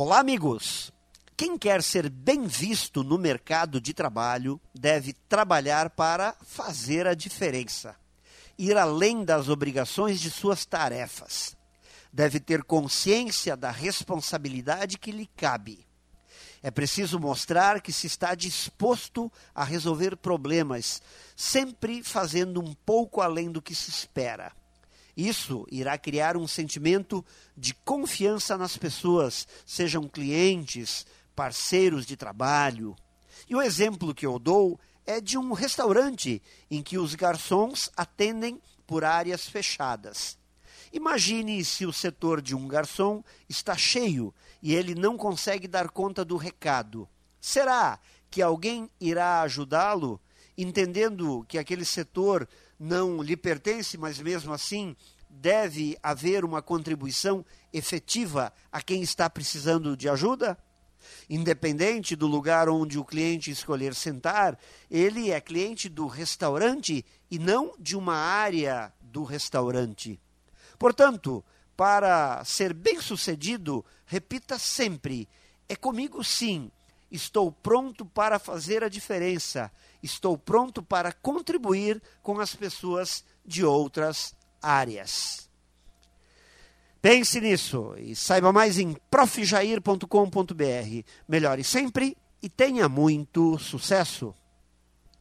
Olá, amigos! Quem quer ser bem visto no mercado de trabalho deve trabalhar para fazer a diferença, ir além das obrigações de suas tarefas. Deve ter consciência da responsabilidade que lhe cabe. É preciso mostrar que se está disposto a resolver problemas, sempre fazendo um pouco além do que se espera. Isso irá criar um sentimento de confiança nas pessoas, sejam clientes, parceiros de trabalho. E o exemplo que eu dou é de um restaurante em que os garçons atendem por áreas fechadas. Imagine se o setor de um garçom está cheio e ele não consegue dar conta do recado. Será que alguém irá ajudá-lo, entendendo que aquele setor não lhe pertence, mas mesmo assim deve haver uma contribuição efetiva a quem está precisando de ajuda? Independente do lugar onde o cliente escolher sentar, ele é cliente do restaurante e não de uma área do restaurante. Portanto, para ser bem-sucedido, repita sempre: é comigo sim. Estou pronto para fazer a diferença. Estou pronto para contribuir com as pessoas de outras áreas. Pense nisso e saiba mais em profjair.com.br. Melhore sempre e tenha muito sucesso!